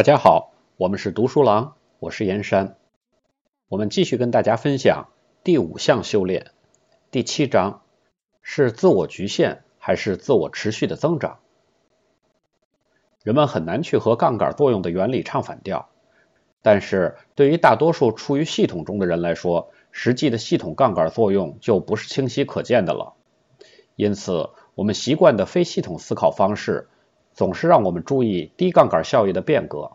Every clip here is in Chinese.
大家好，我们是读书郎，我是严山。我们继续跟大家分享第五项修炼，第七章是自我局限还是自我持续的增长？人们很难去和杠杆作用的原理唱反调，但是对于大多数处于系统中的人来说，实际的系统杠杆作用就不是清晰可见的了。因此，我们习惯的非系统思考方式。总是让我们注意低杠杆效益的变革。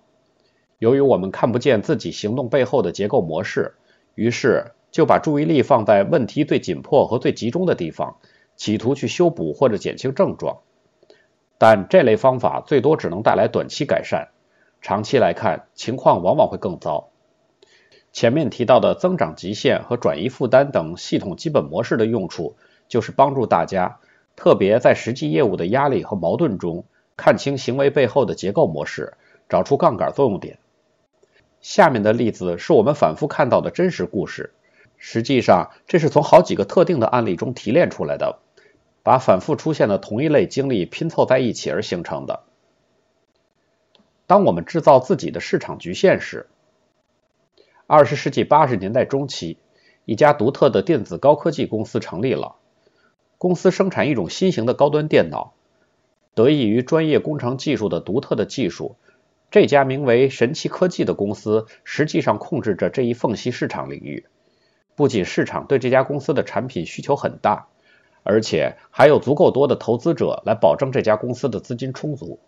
由于我们看不见自己行动背后的结构模式，于是就把注意力放在问题最紧迫和最集中的地方，企图去修补或者减轻症状。但这类方法最多只能带来短期改善，长期来看情况往往会更糟。前面提到的增长极限和转移负担等系统基本模式的用处，就是帮助大家，特别在实际业务的压力和矛盾中。看清行为背后的结构模式，找出杠杆作用点。下面的例子是我们反复看到的真实故事，实际上这是从好几个特定的案例中提炼出来的，把反复出现的同一类经历拼凑在一起而形成的。当我们制造自己的市场局限时，二十世纪八十年代中期，一家独特的电子高科技公司成立了，公司生产一种新型的高端电脑。得益于专业工程技术的独特的技术，这家名为神奇科技的公司实际上控制着这一缝隙市场领域。不仅市场对这家公司的产品需求很大，而且还有足够多的投资者来保证这家公司的资金充足。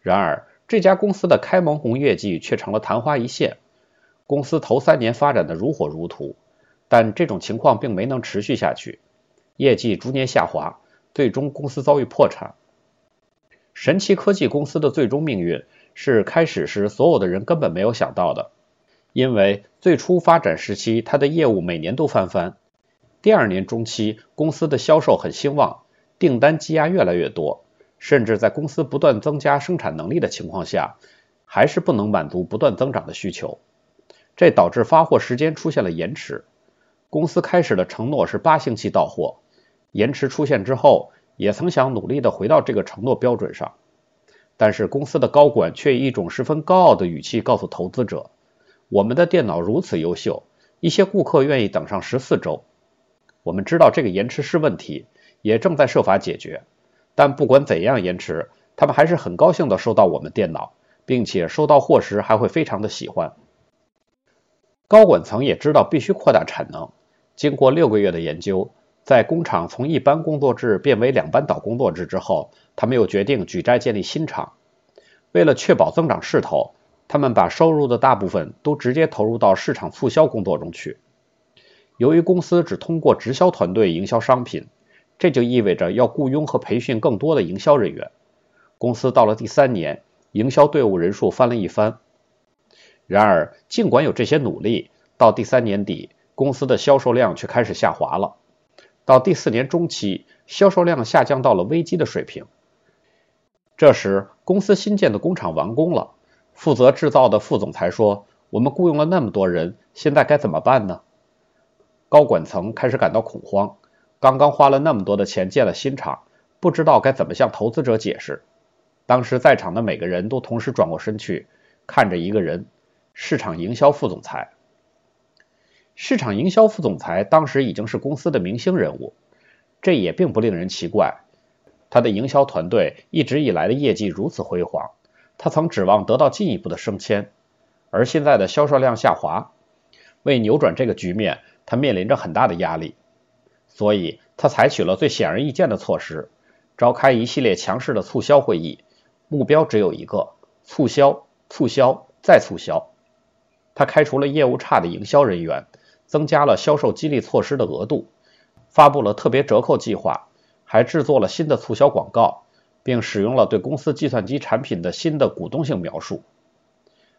然而，这家公司的开门红业绩却成了昙花一现。公司头三年发展的如火如荼，但这种情况并没能持续下去，业绩逐年下滑，最终公司遭遇破产。神奇科技公司的最终命运是开始时所有的人根本没有想到的，因为最初发展时期，它的业务每年都翻番。第二年中期，公司的销售很兴旺，订单积压越来越多，甚至在公司不断增加生产能力的情况下，还是不能满足不断增长的需求。这导致发货时间出现了延迟。公司开始的承诺是八星期到货，延迟出现之后。也曾想努力的回到这个承诺标准上，但是公司的高管却以一种十分高傲的语气告诉投资者：“我们的电脑如此优秀，一些顾客愿意等上十四周。我们知道这个延迟是问题，也正在设法解决。但不管怎样延迟，他们还是很高兴的收到我们电脑，并且收到货时还会非常的喜欢。”高管层也知道必须扩大产能，经过六个月的研究。在工厂从一般工作制变为两班倒工作制之后，他们又决定举债建立新厂。为了确保增长势头，他们把收入的大部分都直接投入到市场促销工作中去。由于公司只通过直销团队营销商品，这就意味着要雇佣和培训更多的营销人员。公司到了第三年，营销队伍人数翻了一番。然而，尽管有这些努力，到第三年底，公司的销售量却开始下滑了。到第四年中期，销售量下降到了危机的水平。这时，公司新建的工厂完工了。负责制造的副总裁说：“我们雇佣了那么多人，现在该怎么办呢？”高管层开始感到恐慌。刚刚花了那么多的钱建了新厂，不知道该怎么向投资者解释。当时在场的每个人都同时转过身去，看着一个人——市场营销副总裁。市场营销副总裁当时已经是公司的明星人物，这也并不令人奇怪。他的营销团队一直以来的业绩如此辉煌，他曾指望得到进一步的升迁，而现在的销售量下滑，为扭转这个局面，他面临着很大的压力。所以，他采取了最显而易见的措施，召开一系列强势的促销会议，目标只有一个：促销、促销再促销。他开除了业务差的营销人员。增加了销售激励措施的额度，发布了特别折扣计划，还制作了新的促销广告，并使用了对公司计算机产品的新的鼓动性描述。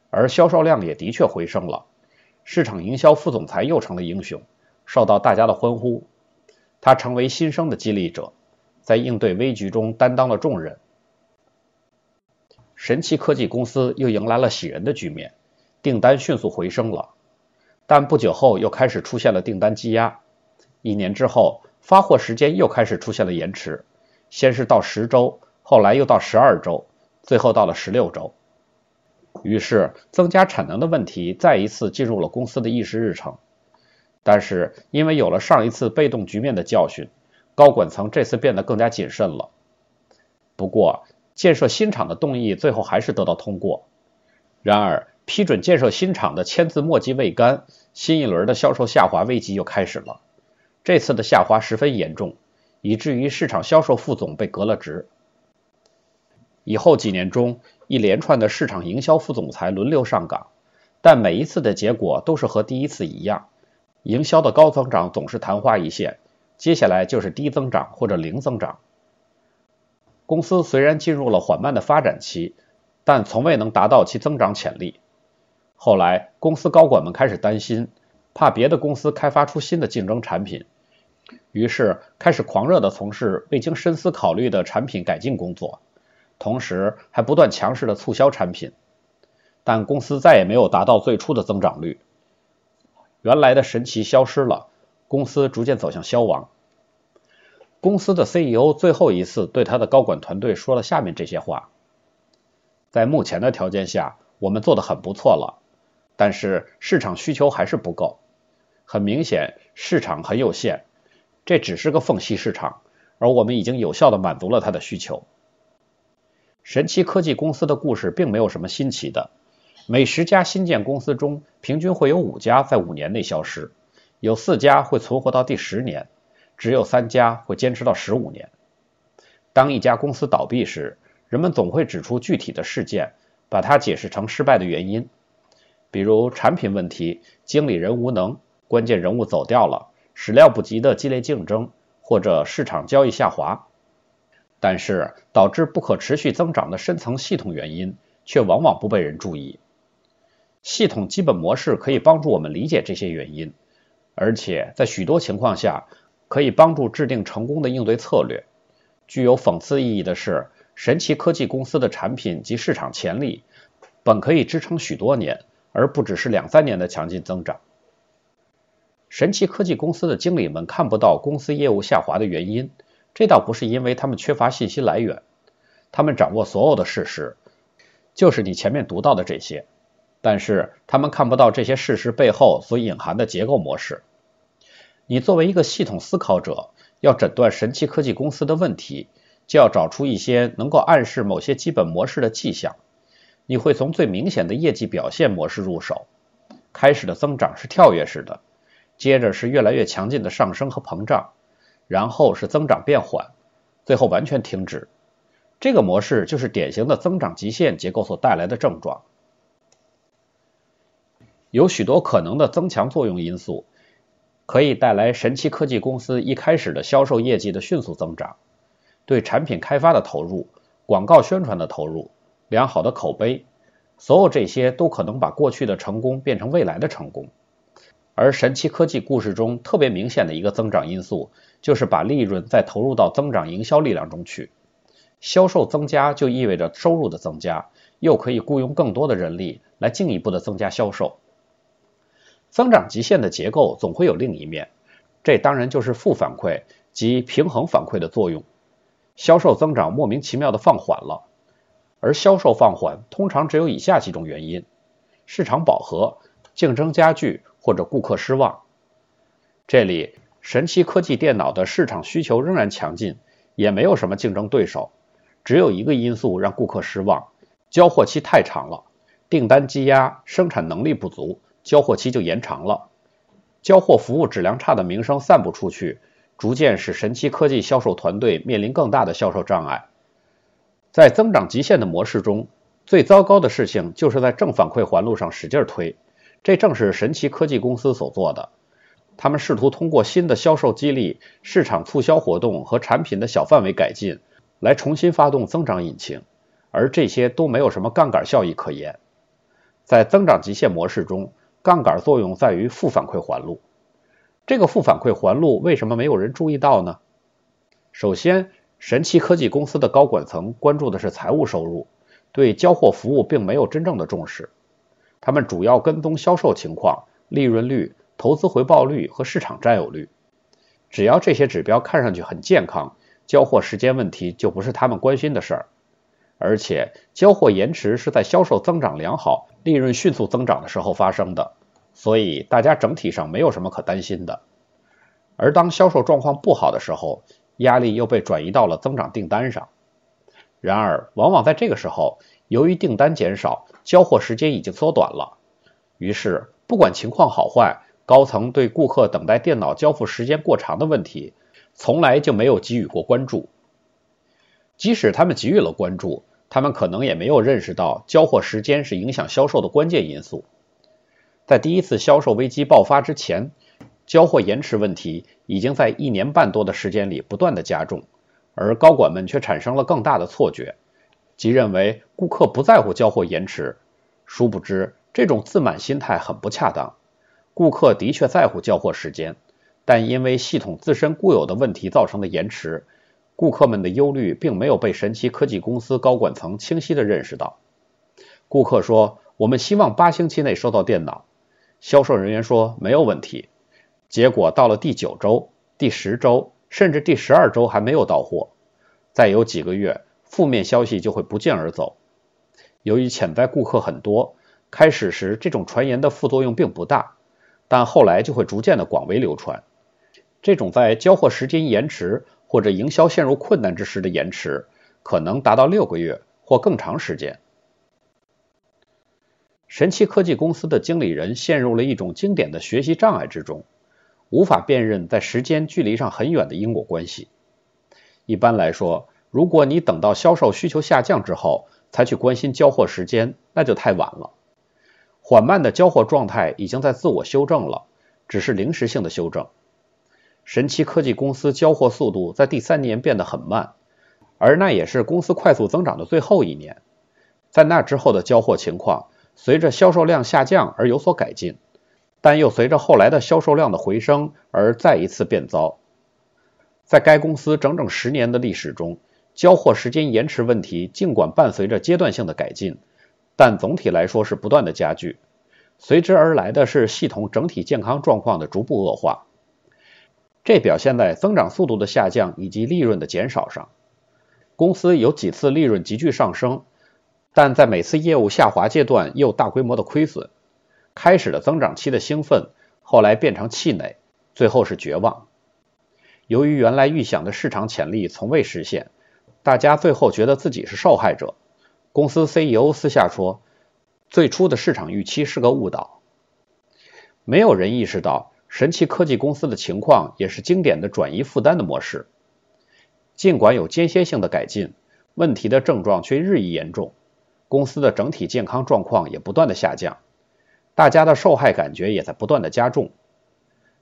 而销售量也的确回升了，市场营销副总裁又成了英雄，受到大家的欢呼。他成为新生的激励者，在应对危局中担当了重任。神奇科技公司又迎来了喜人的局面，订单迅速回升了。但不久后又开始出现了订单积压，一年之后发货时间又开始出现了延迟，先是到十周，后来又到十二周，最后到了十六周。于是增加产能的问题再一次进入了公司的议事日程。但是因为有了上一次被动局面的教训，高管层这次变得更加谨慎了。不过，建设新厂的动议最后还是得到通过。然而，批准建设新厂的签字墨迹未干，新一轮的销售下滑危机又开始了。这次的下滑十分严重，以至于市场销售副总被革了职。以后几年中，一连串的市场营销副总裁轮流上岗，但每一次的结果都是和第一次一样。营销的高增长总是昙花一现，接下来就是低增长或者零增长。公司虽然进入了缓慢的发展期，但从未能达到其增长潜力。后来，公司高管们开始担心，怕别的公司开发出新的竞争产品，于是开始狂热地从事未经深思考虑的产品改进工作，同时还不断强势地促销产品。但公司再也没有达到最初的增长率。原来的神奇消失了，公司逐渐走向消亡。公司的 CEO 最后一次对他的高管团队说了下面这些话：在目前的条件下，我们做的很不错了，但是市场需求还是不够。很明显，市场很有限，这只是个缝隙市场，而我们已经有效的满足了他的需求。神奇科技公司的故事并没有什么新奇的。每十家新建公司中，平均会有五家在五年内消失，有四家会存活到第十年，只有三家会坚持到十五年。当一家公司倒闭时，人们总会指出具体的事件，把它解释成失败的原因，比如产品问题、经理人无能、关键人物走掉了、始料不及的激烈竞争，或者市场交易下滑。但是，导致不可持续增长的深层系统原因，却往往不被人注意。系统基本模式可以帮助我们理解这些原因，而且在许多情况下可以帮助制定成功的应对策略。具有讽刺意义的是，神奇科技公司的产品及市场潜力本可以支撑许多年，而不只是两三年的强劲增长。神奇科技公司的经理们看不到公司业务下滑的原因，这倒不是因为他们缺乏信息来源，他们掌握所有的事实，就是你前面读到的这些。但是他们看不到这些事实背后所隐含的结构模式。你作为一个系统思考者，要诊断神奇科技公司的问题，就要找出一些能够暗示某些基本模式的迹象。你会从最明显的业绩表现模式入手。开始的增长是跳跃式的，接着是越来越强劲的上升和膨胀，然后是增长变缓，最后完全停止。这个模式就是典型的增长极限结构所带来的症状。有许多可能的增强作用因素，可以带来神奇科技公司一开始的销售业绩的迅速增长。对产品开发的投入、广告宣传的投入、良好的口碑，所有这些都可能把过去的成功变成未来的成功。而神奇科技故事中特别明显的一个增长因素，就是把利润再投入到增长营销力量中去。销售增加就意味着收入的增加，又可以雇佣更多的人力来进一步的增加销售。增长极限的结构总会有另一面，这当然就是负反馈及平衡反馈的作用。销售增长莫名其妙的放缓了，而销售放缓通常只有以下几种原因：市场饱和、竞争加剧或者顾客失望。这里，神奇科技电脑的市场需求仍然强劲，也没有什么竞争对手，只有一个因素让顾客失望：交货期太长了，订单积压，生产能力不足。交货期就延长了，交货服务质量差的名声散布出去，逐渐使神奇科技销售团队面临更大的销售障碍。在增长极限的模式中，最糟糕的事情就是在正反馈环路上使劲推，这正是神奇科技公司所做的。他们试图通过新的销售激励、市场促销活动和产品的小范围改进，来重新发动增长引擎，而这些都没有什么杠杆效益可言。在增长极限模式中，杠杆作用在于负反馈环路，这个负反馈环路为什么没有人注意到呢？首先，神奇科技公司的高管层关注的是财务收入，对交货服务并没有真正的重视。他们主要跟踪销售情况、利润率、投资回报率和市场占有率。只要这些指标看上去很健康，交货时间问题就不是他们关心的事儿。而且交货延迟是在销售增长良好、利润迅速增长的时候发生的，所以大家整体上没有什么可担心的。而当销售状况不好的时候，压力又被转移到了增长订单上。然而，往往在这个时候，由于订单减少，交货时间已经缩短了，于是不管情况好坏，高层对顾客等待电脑交付时间过长的问题，从来就没有给予过关注。即使他们给予了关注，他们可能也没有认识到交货时间是影响销售的关键因素。在第一次销售危机爆发之前，交货延迟问题已经在一年半多的时间里不断的加重，而高管们却产生了更大的错觉，即认为顾客不在乎交货延迟。殊不知，这种自满心态很不恰当。顾客的确在乎交货时间，但因为系统自身固有的问题造成的延迟。顾客们的忧虑并没有被神奇科技公司高管层清晰地认识到。顾客说：“我们希望八星期内收到电脑。”销售人员说：“没有问题。”结果到了第九周、第十周，甚至第十二周还没有到货。再有几个月，负面消息就会不胫而走。由于潜在顾客很多，开始时这种传言的副作用并不大，但后来就会逐渐的广为流传。这种在交货时间延迟。或者营销陷入困难之时的延迟，可能达到六个月或更长时间。神奇科技公司的经理人陷入了一种经典的学习障碍之中，无法辨认在时间距离上很远的因果关系。一般来说，如果你等到销售需求下降之后才去关心交货时间，那就太晚了。缓慢的交货状态已经在自我修正了，只是临时性的修正。神奇科技公司交货速度在第三年变得很慢，而那也是公司快速增长的最后一年。在那之后的交货情况，随着销售量下降而有所改进，但又随着后来的销售量的回升而再一次变糟。在该公司整整十年的历史中，交货时间延迟问题尽管伴随着阶段性的改进，但总体来说是不断的加剧，随之而来的是系统整体健康状况的逐步恶化。这表现在增长速度的下降以及利润的减少上。公司有几次利润急剧上升，但在每次业务下滑阶段又大规模的亏损。开始的增长期的兴奋，后来变成气馁，最后是绝望。由于原来预想的市场潜力从未实现，大家最后觉得自己是受害者。公司 CEO 私下说：“最初的市场预期是个误导。”没有人意识到。神奇科技公司的情况也是经典的转移负担的模式。尽管有间歇性的改进，问题的症状却日益严重，公司的整体健康状况也不断的下降，大家的受害感觉也在不断的加重。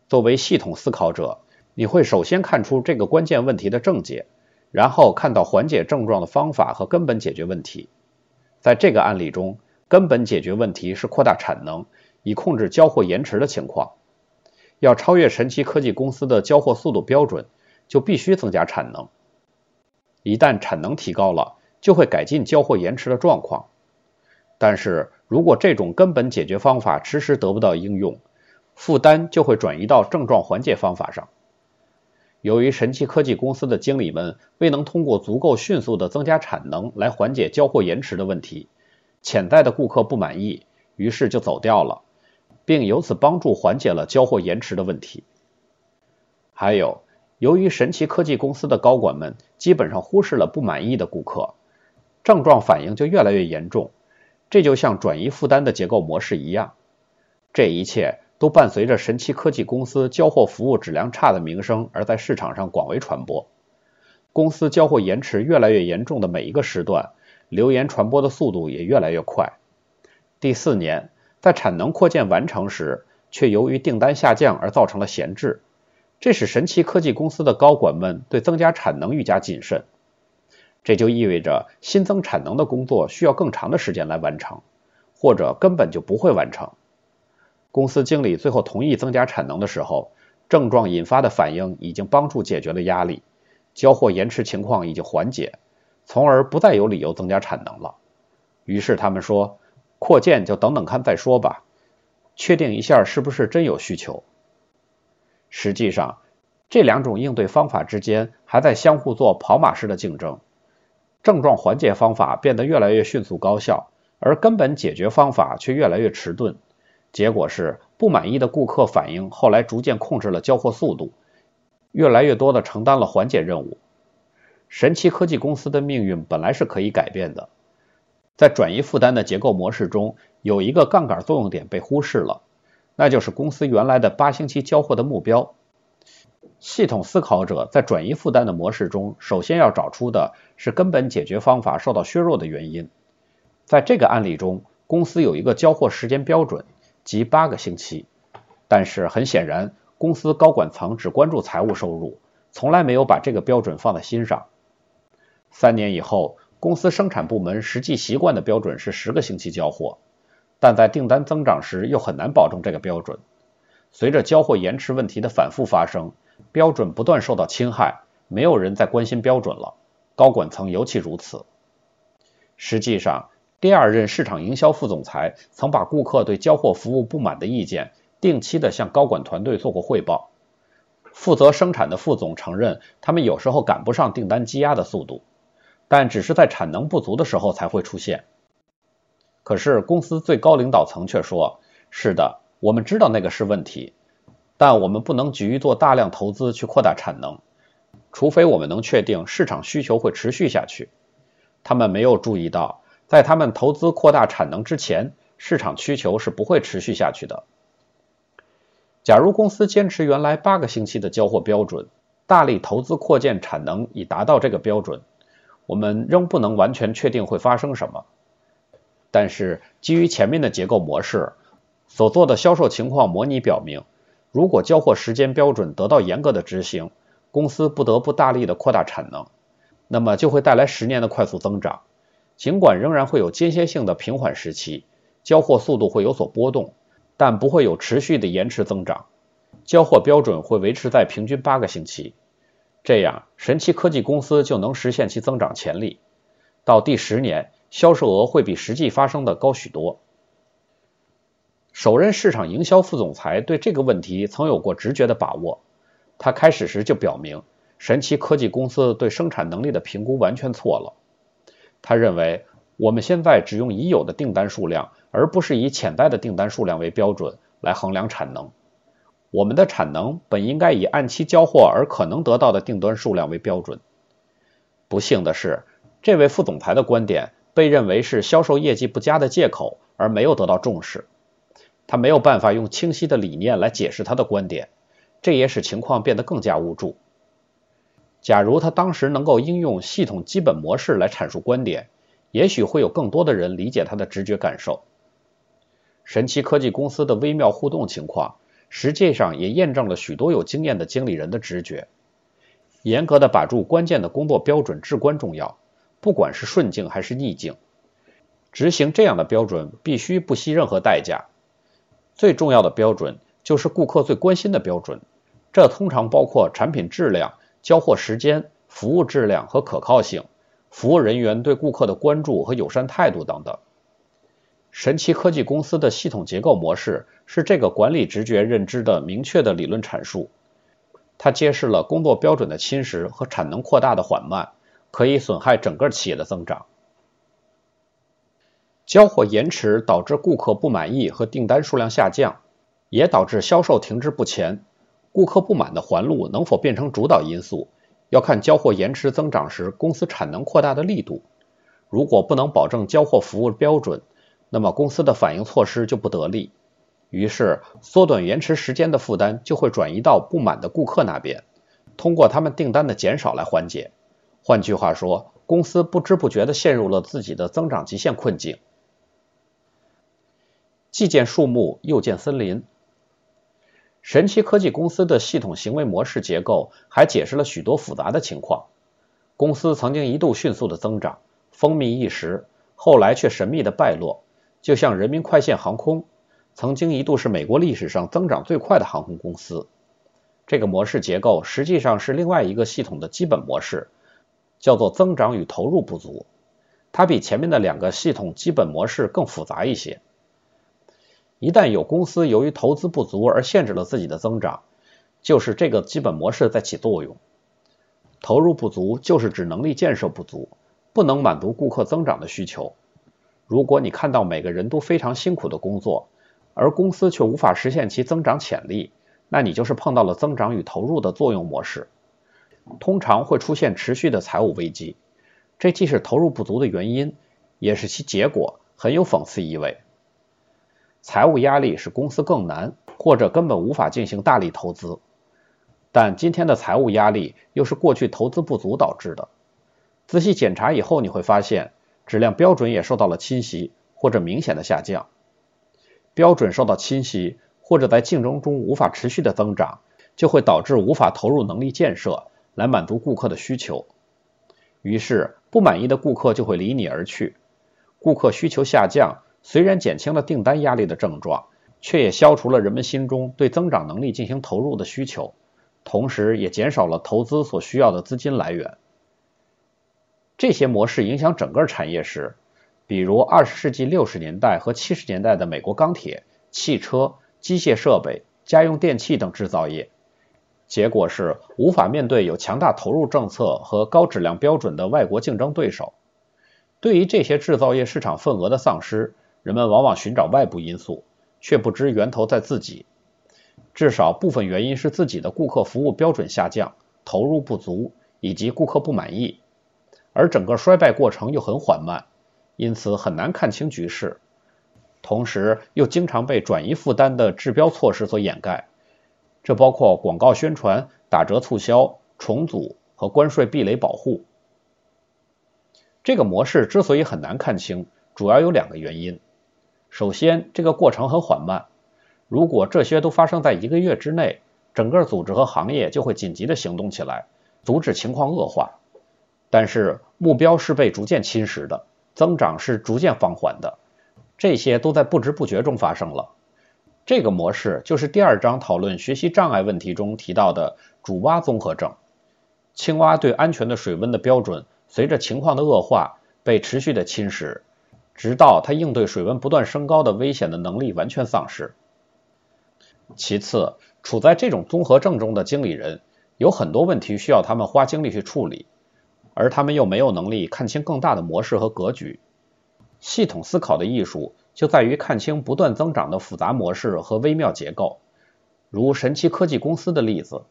作为系统思考者，你会首先看出这个关键问题的症结，然后看到缓解症状的方法和根本解决问题。在这个案例中，根本解决问题是扩大产能，以控制交货延迟的情况。要超越神奇科技公司的交货速度标准，就必须增加产能。一旦产能提高了，就会改进交货延迟的状况。但是如果这种根本解决方法迟迟得不到应用，负担就会转移到症状缓解方法上。由于神奇科技公司的经理们未能通过足够迅速的增加产能来缓解交货延迟的问题，潜在的顾客不满意，于是就走掉了。并由此帮助缓解了交货延迟的问题。还有，由于神奇科技公司的高管们基本上忽视了不满意的顾客，症状反应就越来越严重。这就像转移负担的结构模式一样。这一切都伴随着神奇科技公司交货服务质量差的名声而在市场上广为传播。公司交货延迟越来越严重的每一个时段，流言传播的速度也越来越快。第四年。在产能扩建完成时，却由于订单下降而造成了闲置，这使神奇科技公司的高管们对增加产能愈加谨慎。这就意味着新增产能的工作需要更长的时间来完成，或者根本就不会完成。公司经理最后同意增加产能的时候，症状引发的反应已经帮助解决了压力，交货延迟情况已经缓解，从而不再有理由增加产能了。于是他们说。扩建就等等看再说吧，确定一下是不是真有需求。实际上，这两种应对方法之间还在相互做跑马式的竞争。症状缓解方法变得越来越迅速高效，而根本解决方法却越来越迟钝。结果是，不满意的顾客反应后来逐渐控制了交货速度，越来越多的承担了缓解任务。神奇科技公司的命运本来是可以改变的，在转移负担的结构模式中，有一个杠杆作用点被忽视了，那就是公司原来的八星期交货的目标。系统思考者在转移负担的模式中，首先要找出的是根本解决方法受到削弱的原因。在这个案例中，公司有一个交货时间标准，即八个星期。但是很显然，公司高管层只关注财务收入，从来没有把这个标准放在心上。三年以后，公司生产部门实际习惯的标准是十个星期交货，但在订单增长时又很难保证这个标准。随着交货延迟问题的反复发生，标准不断受到侵害，没有人再关心标准了，高管层尤其如此。实际上，第二任市场营销副总裁曾把顾客对交货服务不满的意见定期的向高管团队做过汇报。负责生产的副总承认，他们有时候赶不上订单积压的速度，但只是在产能不足的时候才会出现。可是公司最高领导层却说：“是的。”我们知道那个是问题，但我们不能急于做大量投资去扩大产能，除非我们能确定市场需求会持续下去。他们没有注意到，在他们投资扩大产能之前，市场需求是不会持续下去的。假如公司坚持原来八个星期的交货标准，大力投资扩建产能以达到这个标准，我们仍不能完全确定会发生什么。但是基于前面的结构模式。所做的销售情况模拟表明，如果交货时间标准得到严格的执行，公司不得不大力的扩大产能，那么就会带来十年的快速增长。尽管仍然会有间歇性的平缓时期，交货速度会有所波动，但不会有持续的延迟增长。交货标准会维持在平均八个星期，这样神奇科技公司就能实现其增长潜力。到第十年，销售额会比实际发生的高许多。首任市场营销副总裁对这个问题曾有过直觉的把握。他开始时就表明，神奇科技公司对生产能力的评估完全错了。他认为，我们现在只用已有的订单数量，而不是以潜在的订单数量为标准来衡量产能。我们的产能本应该以按期交货而可能得到的订单数量为标准。不幸的是，这位副总裁的观点被认为是销售业绩不佳的借口，而没有得到重视。他没有办法用清晰的理念来解释他的观点，这也使情况变得更加无助。假如他当时能够应用系统基本模式来阐述观点，也许会有更多的人理解他的直觉感受。神奇科技公司的微妙互动情况，实际上也验证了许多有经验的经理人的直觉。严格的把住关键的工作标准至关重要，不管是顺境还是逆境，执行这样的标准必须不惜任何代价。最重要的标准就是顾客最关心的标准，这通常包括产品质量、交货时间、服务质量和可靠性、服务人员对顾客的关注和友善态度等等。神奇科技公司的系统结构模式是这个管理直觉认知的明确的理论阐述，它揭示了工作标准的侵蚀和产能扩大的缓慢可以损害整个企业的增长。交货延迟导致顾客不满意和订单数量下降，也导致销售停滞不前。顾客不满的环路能否变成主导因素，要看交货延迟增长时公司产能扩大的力度。如果不能保证交货服务标准，那么公司的反应措施就不得力。于是，缩短延迟时间的负担就会转移到不满的顾客那边，通过他们订单的减少来缓解。换句话说，公司不知不觉地陷入了自己的增长极限困境。既见树木，又见森林。神奇科技公司的系统行为模式结构还解释了许多复杂的情况。公司曾经一度迅速的增长，风靡一时，后来却神秘的败落。就像人民快线航空，曾经一度是美国历史上增长最快的航空公司。这个模式结构实际上是另外一个系统的基本模式，叫做增长与投入不足。它比前面的两个系统基本模式更复杂一些。一旦有公司由于投资不足而限制了自己的增长，就是这个基本模式在起作用。投入不足就是指能力建设不足，不能满足顾客增长的需求。如果你看到每个人都非常辛苦的工作，而公司却无法实现其增长潜力，那你就是碰到了增长与投入的作用模式，通常会出现持续的财务危机。这既是投入不足的原因，也是其结果，很有讽刺意味。财务压力使公司更难，或者根本无法进行大力投资。但今天的财务压力又是过去投资不足导致的。仔细检查以后，你会发现质量标准也受到了侵袭或者明显的下降。标准受到侵袭或者在竞争中无法持续的增长，就会导致无法投入能力建设来满足顾客的需求。于是不满意的顾客就会离你而去。顾客需求下降，虽然减轻了订单压力的症状，却也消除了人们心中对增长能力进行投入的需求。同时，也减少了投资所需要的资金来源。这些模式影响整个产业时，比如二十世纪六十年代和七十年代的美国钢铁、汽车、机械设备、家用电器等制造业，结果是无法面对有强大投入政策和高质量标准的外国竞争对手。对于这些制造业市场份额的丧失，人们往往寻找外部因素，却不知源头在自己。至少部分原因是自己的顾客服务标准下降、投入不足以及顾客不满意，而整个衰败过程又很缓慢，因此很难看清局势。同时，又经常被转移负担的治标措施所掩盖，这包括广告宣传、打折促销、重组和关税壁垒保护。这个模式之所以很难看清，主要有两个原因：首先，这个过程很缓慢。如果这些都发生在一个月之内，整个组织和行业就会紧急的行动起来，阻止情况恶化。但是目标是被逐渐侵蚀的，增长是逐渐放缓的，这些都在不知不觉中发生了。这个模式就是第二章讨论学习障碍问题中提到的主蛙综合症。青蛙对安全的水温的标准，随着情况的恶化被持续的侵蚀，直到它应对水温不断升高的危险的能力完全丧失。其次，处在这种综合症中的经理人有很多问题需要他们花精力去处理，而他们又没有能力看清更大的模式和格局。系统思考的艺术就在于看清不断增长的复杂模式和微妙结构，如神奇科技公司的例子。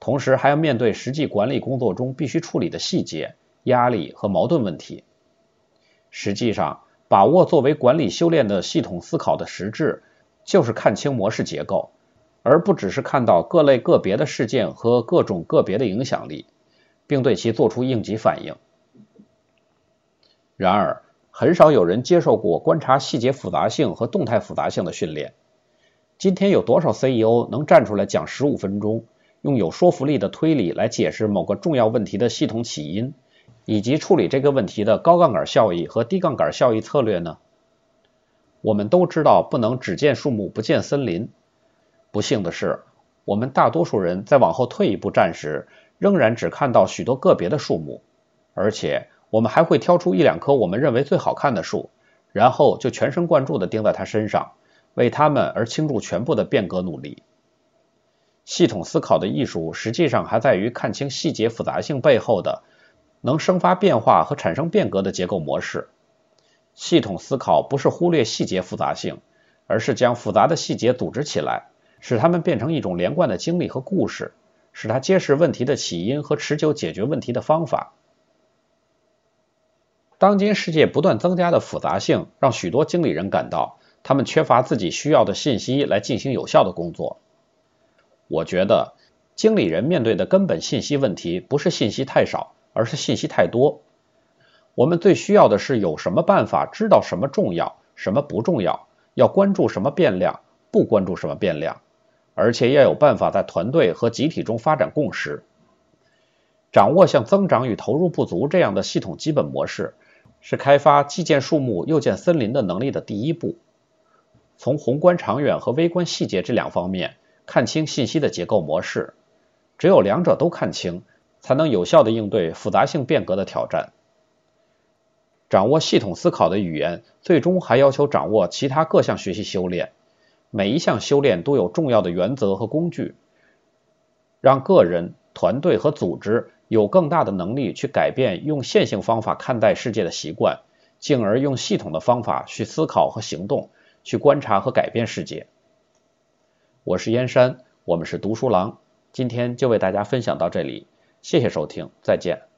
同时，还要面对实际管理工作中必须处理的细节、压力和矛盾问题。实际上，把握作为管理修炼的系统思考的实质。就是看清模式结构，而不只是看到各类个别的事件和各种个别的影响力，并对其做出应急反应。然而，很少有人接受过观察细节复杂性和动态复杂性的训练。今天有多少 CEO 能站出来讲十五分钟，用有说服力的推理来解释某个重要问题的系统起因，以及处理这个问题的高杠杆效益和低杠杆效益策略呢？我们都知道不能只见树木不见森林。不幸的是，我们大多数人在往后退一步站时，仍然只看到许多个别的树木，而且我们还会挑出一两棵我们认为最好看的树，然后就全神贯注地盯在它身上，为它们而倾注全部的变革努力。系统思考的艺术实际上还在于看清细节复杂性背后的能生发变化和产生变革的结构模式。系统思考不是忽略细节复杂性，而是将复杂的细节组织起来，使它们变成一种连贯的经历和故事，使它揭示问题的起因和持久解决问题的方法。当今世界不断增加的复杂性，让许多经理人感到他们缺乏自己需要的信息来进行有效的工作。我觉得，经理人面对的根本信息问题不是信息太少，而是信息太多。我们最需要的是有什么办法知道什么重要，什么不重要，要关注什么变量，不关注什么变量，而且要有办法在团队和集体中发展共识。掌握像增长与投入不足这样的系统基本模式，是开发既见树木又见森林的能力的第一步。从宏观长远和微观细节这两方面看清信息的结构模式，只有两者都看清，才能有效的应对复杂性变革的挑战。掌握系统思考的语言，最终还要求掌握其他各项学习修炼。每一项修炼都有重要的原则和工具，让个人、团队和组织有更大的能力去改变用线性方法看待世界的习惯，进而用系统的方法去思考和行动，去观察和改变世界。我是燕山，我们是读书郎，今天就为大家分享到这里，谢谢收听，再见。